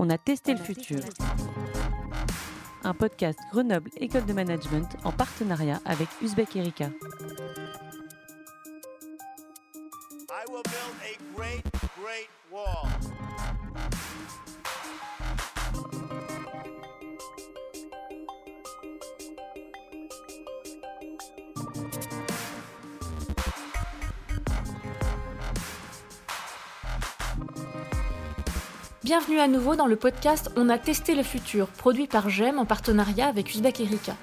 on a testé le futur. Un podcast Grenoble École de Management en partenariat avec Uzbek Erika. Bienvenue à nouveau dans le podcast On a testé le futur, produit par GEM en partenariat avec Uzbek Erika.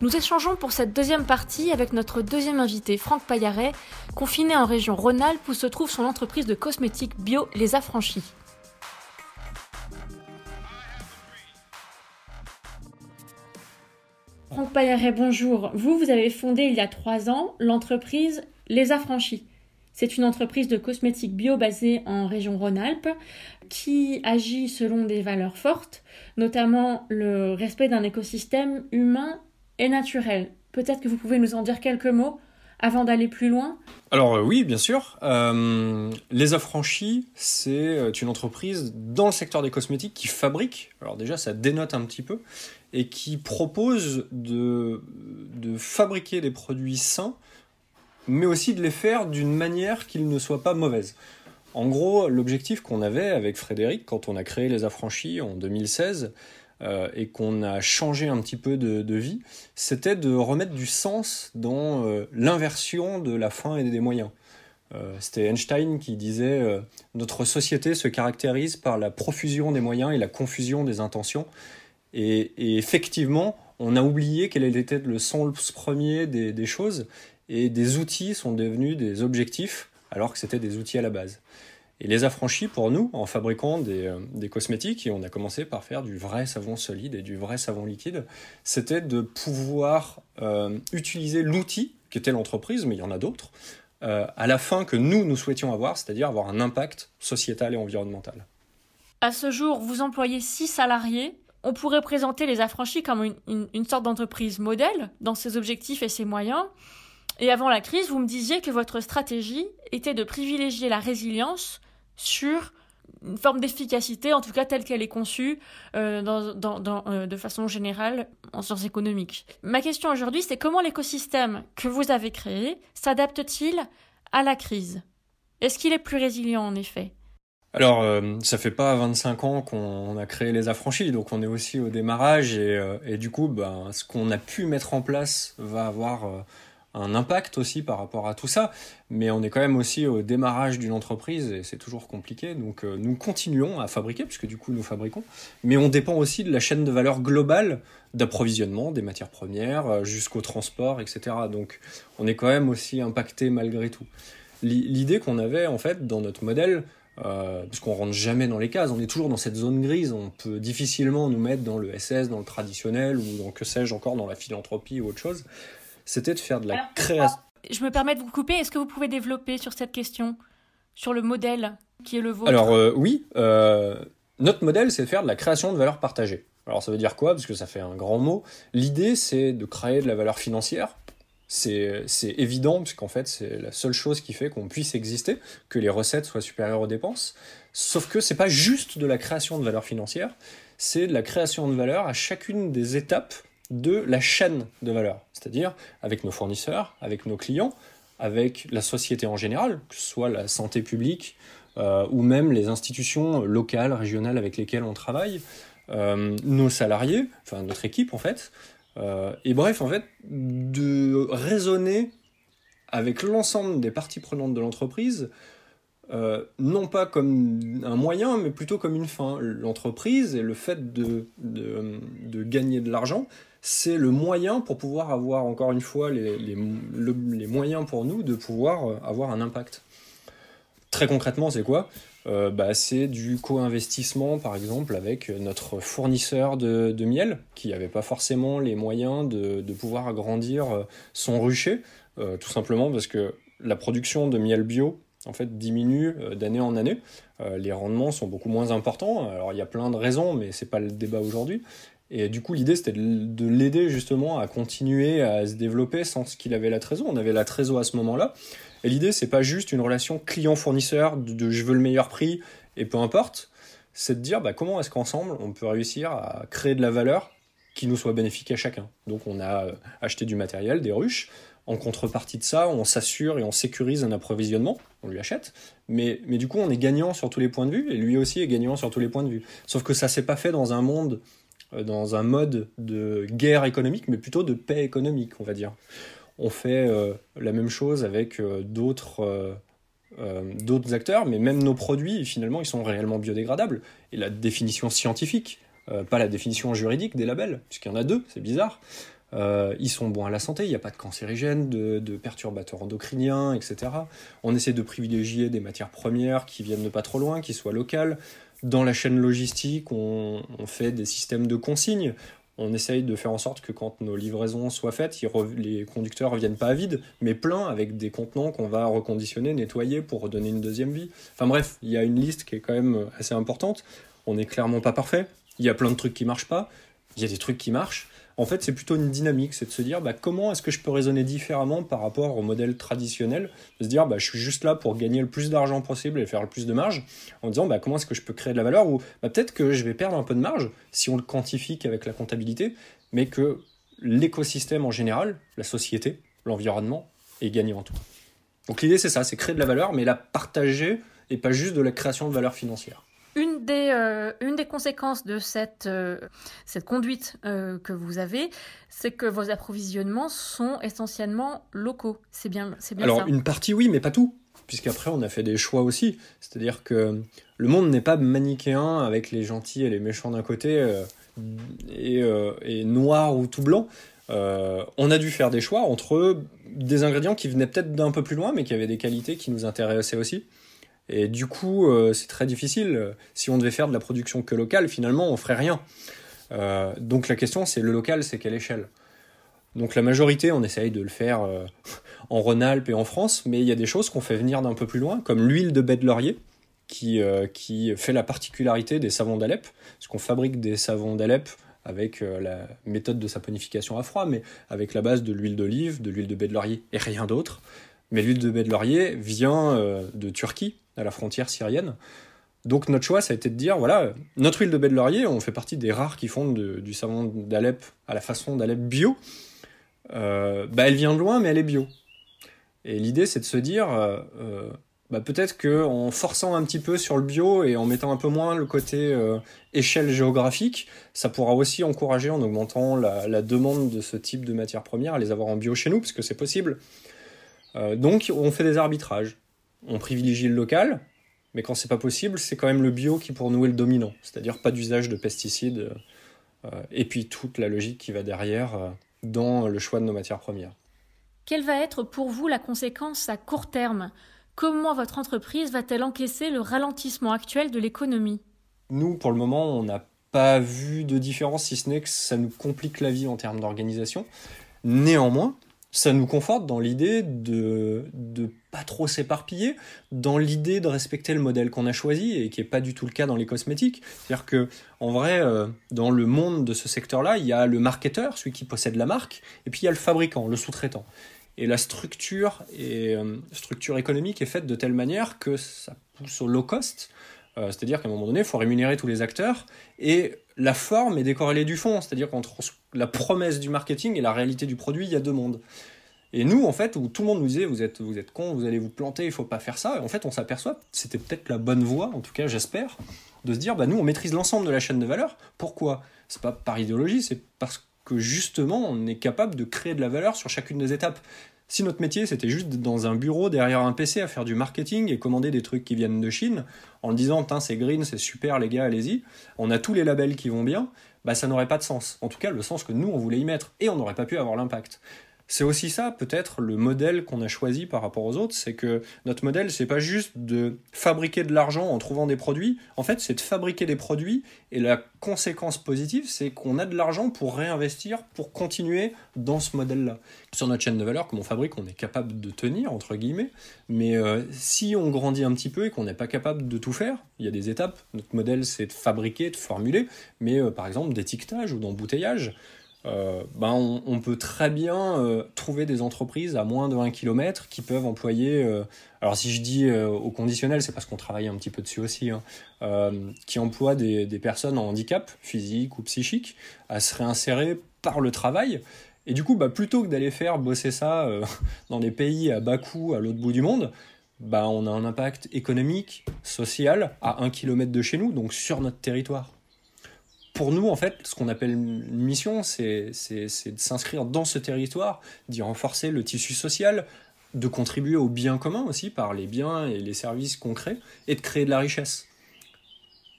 Nous échangeons pour cette deuxième partie avec notre deuxième invité, Franck Payaret, confiné en région Rhône-Alpes où se trouve son entreprise de cosmétiques bio Les Affranchis. Franck Payaret, bonjour. Vous, vous avez fondé il y a trois ans l'entreprise Les Affranchis. C'est une entreprise de cosmétiques bio basée en région Rhône-Alpes qui agit selon des valeurs fortes, notamment le respect d'un écosystème humain et naturel. Peut-être que vous pouvez nous en dire quelques mots avant d'aller plus loin? Alors euh, oui, bien sûr. Euh, les Affranchis, c'est euh, une entreprise dans le secteur des cosmétiques qui fabrique, alors déjà ça dénote un petit peu, et qui propose de, de fabriquer des produits sains mais aussi de les faire d'une manière qu'ils ne soient pas mauvaises. En gros, l'objectif qu'on avait avec Frédéric quand on a créé les affranchis en 2016 euh, et qu'on a changé un petit peu de, vie, c'était de remettre du sens dans euh, l'inversion de la fin et des moyens. Euh, c'était Einstein qui disait notre société se caractérise par la profusion des moyens et la confusion des intentions. Et, effectivement, on a oublié quel était le sens premier des, des choses et des outils sont devenus des objectifs alors que c'était des outils à la base. Et les affranchis, pour nous, en fabriquant des, euh, des, cosmétiques, et on a commencé par faire du vrai savon solide et du vrai savon liquide, c'était de pouvoir euh, utiliser l'outil qui était l'entreprise, mais il y en a d'autres, euh, à la fin que nous, nous souhaitions avoir, c'est-à-dire avoir un impact sociétal et environnemental. À ce jour, vous employez six salariés. On pourrait présenter les affranchis comme une sorte d'entreprise modèle dans ses objectifs et ses moyens. Et avant la crise, vous me disiez que votre stratégie était de privilégier la résilience sur une forme d'efficacité, en tout cas telle qu'elle est conçue euh, euh, de façon générale en sciences économiques. Ma question aujourd'hui, c'est comment l'écosystème que vous avez créé s'adapte-t-il à la crise? Est-ce qu'il est plus résilient en effet? Alors, euh, ça fait pas 25 ans qu'on a créé les affranchis, donc on est aussi au démarrage et, et du coup, ben, ce qu'on a pu mettre en place va avoir un impact aussi par rapport à tout ça, mais on est quand même aussi au démarrage d'une entreprise et c'est toujours compliqué. Donc euh, nous continuons à fabriquer, puisque du coup nous fabriquons, mais on dépend aussi de la chaîne de valeur globale d'approvisionnement des matières premières euh, jusqu'au transport, etc. Donc on est quand même aussi impacté malgré tout. L'idée qu'on avait en fait dans notre modèle, euh, parce qu'on rentre jamais dans les cases, on est toujours dans cette zone grise, on peut difficilement nous mettre dans le SS, dans le traditionnel, ou dans que sais-je encore, dans la philanthropie ou autre chose c'était de faire de la création. Je me permets de vous couper. Est-ce que vous pouvez développer sur cette question, sur le modèle qui est le vôtre? Alors euh, oui, euh, notre modèle, c'est de faire de la création de valeur partagée. Alors ça veut dire quoi? Parce que ça fait un grand mot. L'idée, c'est de créer de la valeur financière. C'est évident, puisqu'en fait, c'est la seule chose qui fait qu'on puisse exister, que les recettes soient supérieures aux dépenses. Sauf que c'est pas juste de la création de valeur financière, c'est de la création de valeur à chacune des étapes de la chaîne de valeur, c'est-à-dire avec nos fournisseurs, avec nos clients, avec la société en général, que ce soit la santé publique euh, ou même les institutions locales, régionales avec lesquelles on travaille, euh, nos salariés, enfin notre équipe en fait, euh, et bref en fait de raisonner avec l'ensemble des parties prenantes de l'entreprise non pas comme un moyen, mais plutôt comme une fin. L'entreprise et le fait de, de gagner de l'argent, c'est le moyen pour pouvoir avoir, encore une fois, les, les, moyens pour nous de pouvoir euh, avoir un impact. Très concrètement, c'est quoi? Euh, bah, C'est du co-investissement, par exemple, avec notre fournisseur de, miel, qui n'avait pas forcément les moyens de, pouvoir agrandir euh, son rucher, tout simplement parce que la production de miel bio, en fait, diminue d'année en année. les rendements sont beaucoup moins importants. Alors, il y a plein de raisons, mais c'est pas le débat aujourd'hui. Et du coup, l'idée, c'était de l'aider justement à continuer à se développer sans qu'il avait la trésor. On avait la trésor à ce moment-là. Et l'idée, c'est pas juste une relation client-fournisseur de, je veux le meilleur prix et peu importe. c'est de dire bah, comment est-ce qu'ensemble on peut réussir à créer de la valeur qui nous soit bénéfique à chacun. Donc on a euh, acheté du matériel, des ruches. En contrepartie de ça, on s'assure et on sécurise un approvisionnement, on lui achète, mais, du coup on est gagnant sur tous les points de vue, et lui aussi est gagnant sur tous les points de vue. Sauf que ça s'est pas fait dans un monde, euh, dans un mode de guerre économique, mais plutôt de paix économique, on va dire. On fait euh, la même chose avec d'autres d'autres acteurs, mais même nos produits, finalement, ils sont réellement biodégradables. Et la définition scientifique, pas la définition juridique des labels, puisqu'il y en a deux, c'est bizarre. Euh, ils sont bons à la santé, il n'y a pas de cancérigènes, de, perturbateurs endocriniens, etc. On essaie de privilégier des matières premières qui viennent de pas trop loin, qui soient locales. Dans la chaîne logistique, on, fait des systèmes de consignes. On essaye de faire en sorte que quand nos livraisons soient faites, les conducteurs ne viennent pas à vide, mais pleins avec des contenants qu'on va reconditionner, nettoyer pour redonner une deuxième vie. Enfin bref, il y a une liste qui est quand même assez importante. On n'est clairement pas parfait. Il y a plein de trucs qui marchent pas. Il y a des trucs qui marchent en fait, c'est plutôt une dynamique, c'est de se dire bah, comment est-ce que je peux raisonner différemment par rapport au modèle traditionnel, de se dire bah, je suis juste là pour gagner le plus d'argent possible et faire le plus de marge, en disant bah, comment est-ce que je peux créer de la valeur, ou peut-être que je vais perdre un peu de marge si on le quantifie qu'avec la comptabilité, mais que l'écosystème en général, la société, l'environnement, est gagnant en tout. Donc l'idée c'est ça, c'est créer de la valeur, mais la partager et pas juste de la création de valeur financière. Une des, euh, une des conséquences de cette, euh, cette conduite euh, que vous avez, c'est que vos approvisionnements sont essentiellement locaux. C'est bien, c'est bien Alors, une partie, oui, mais pas tout. Puisqu'après, on a fait des choix aussi. C'est-à-dire que le monde n'est pas manichéen avec les gentils et les méchants d'un côté et, et, noir ou tout blanc. on a dû faire des choix entre des ingrédients qui venaient peut-être d'un peu plus loin, mais qui avaient des qualités qui nous intéressaient aussi. Et du coup, euh, c'est très difficile. Si on devait faire de la production que locale, finalement, on ferait rien. Euh, donc la question, c'est le local, c'est quelle échelle? Donc la majorité, on essaye de le faire euh, en Rhône-Alpes et en France, mais il y a des choses qu'on fait venir d'un peu plus loin, comme l'huile de baie de laurier, qui, qui fait la particularité des savons d'Alep, parce qu'on fabrique des savons d'Alep avec la méthode de saponification à froid, mais avec la base de l'huile d'olive, de l'huile de baie de laurier et rien d'autre. Mais l'huile de baie de laurier vient de Turquie, à la frontière syrienne. Donc notre choix, ça a été de dire, voilà, notre huile de baie de laurier, on fait partie des rares qui font du savon d'Alep à la façon d'Alep bio. Euh, bah, elle vient de loin, mais elle est bio. Et l'idée, c'est de se dire, euh, euh, bah, peut-être qu'en forçant un petit peu sur le bio et en mettant un peu moins le côté échelle géographique, ça pourra aussi encourager en augmentant la, la, demande de ce type de matières premières à les avoir en bio chez nous, parce que c'est possible. donc on fait des arbitrages on privilégie le local, mais quand c'est pas possible, c'est quand même le bio qui pour nous est le dominant, c'est-à-dire pas d'usage de pesticides, euh, et puis toute la logique qui va derrière euh, dans le choix de nos matières premières. Quelle va être pour vous la conséquence à court terme? Comment votre entreprise va-t-elle encaisser le ralentissement actuel de l'économie? Nous, pour le moment, on n'a pas vu de différence, si ce n'est que ça nous complique la vie en termes d'organisation. Néanmoins, ça nous conforte dans l'idée de de pas trop s'éparpiller, dans l'idée de respecter le modèle qu'on a choisi et qui est pas du tout le cas dans les cosmétiques. C'est-à-dire que en vrai, euh, dans le monde de ce secteur-là, il y a le marketeur, celui qui possède la marque, et puis il y a le fabricant, le sous-traitant. Et la structure et euh, structure économique est faite de telle manière que ça pousse au low cost. Euh, c'est-à-dire qu'à un moment donné, il faut rémunérer tous les acteurs et la forme est décorrélée du fond. C'est-à-dire qu'entre la promesse du marketing et la réalité du produit, il y a deux mondes. Et nous, en fait, où tout le monde nous disait vous êtes, vous êtes con, vous allez vous planter, il faut pas faire ça. Et en fait, on s'aperçoit, c'était peut-être la bonne voie, en tout cas, j'espère, de se dire bah, nous, on maîtrise l'ensemble de la chaîne de valeur. Pourquoi? C'est pas par idéologie, c'est parce que justement, on est capable de créer de la valeur sur chacune des étapes. Si notre métier c'était juste dans un bureau derrière un PC à faire du marketing et commander des trucs qui viennent de Chine, en disant c'est green, c'est super les gars, allez-y, on a tous les labels qui vont bien, bah ça n'aurait pas de sens. En tout cas, le sens que nous on voulait y mettre et on n'aurait pas pu avoir l'impact. C'est aussi ça, peut-être, le modèle qu'on a choisi par rapport aux autres, c'est que notre modèle, c'est pas juste de fabriquer de l'argent en trouvant des produits, en fait, c'est de fabriquer des produits, et la conséquence positive, c'est qu'on a de l'argent pour réinvestir, pour continuer dans ce modèle-là. Sur notre chaîne de valeur, comme on fabrique, on est capable de tenir, entre guillemets, mais euh, si on grandit un petit peu et qu'on n'est pas capable de tout faire, il y a des étapes. Notre modèle, c'est de fabriquer, de formuler, mais euh, par exemple d'étiquetage ou d'embouteillage. Euh, ben on, peut très bien euh, trouver des entreprises à moins de 1 km qui peuvent employer, euh, alors si je dis au conditionnel, c'est parce qu'on travaille un petit peu dessus aussi, hein, qui emploient des, personnes en handicap physique ou psychique à se réinsérer par le travail. Et du coup, bah, plutôt que d'aller faire bosser ça dans des pays à bas coût à l'autre bout du monde, bah, on a un impact économique, social à 1 km de chez nous, donc sur notre territoire pour nous, en fait, ce qu'on appelle une mission, c'est de s'inscrire dans ce territoire, d'y renforcer le tissu social, de contribuer au bien commun aussi par les biens et les services concrets, et de créer de la richesse.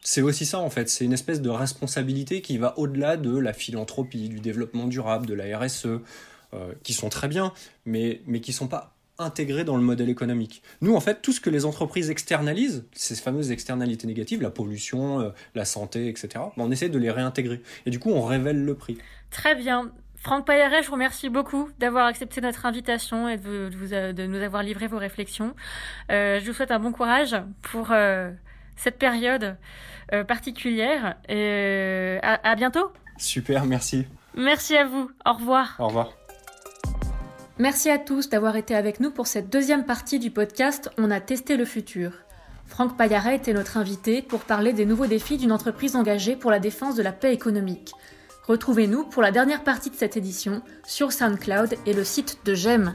C'est aussi ça, en fait, c'est une espèce de responsabilité qui va au-delà de la philanthropie, du développement durable, de la RSE, euh, qui sont très bien, mais, mais qui sont pas intégrés dans le modèle économique. Nous, en fait, tout ce que les entreprises externalisent, ces fameuses externalités négatives, la pollution, euh, la santé, etc., ben, on essaie de les réintégrer. Et du coup, on révèle le prix. Très bien. Franck Payaret, je vous remercie beaucoup d'avoir accepté notre invitation et de, de, nous avoir livré vos réflexions. Euh, je vous souhaite un bon courage pour euh, cette période particulière et à bientôt. Super, merci. Merci à vous. Au revoir. Au revoir. Merci à tous d'avoir été avec nous pour cette deuxième partie du podcast On a testé le futur. Franck Payaret était notre invité pour parler des nouveaux défis d'une entreprise engagée pour la défense de la paix économique. Retrouvez-nous pour la dernière partie de cette édition sur SoundCloud et le site de GEM.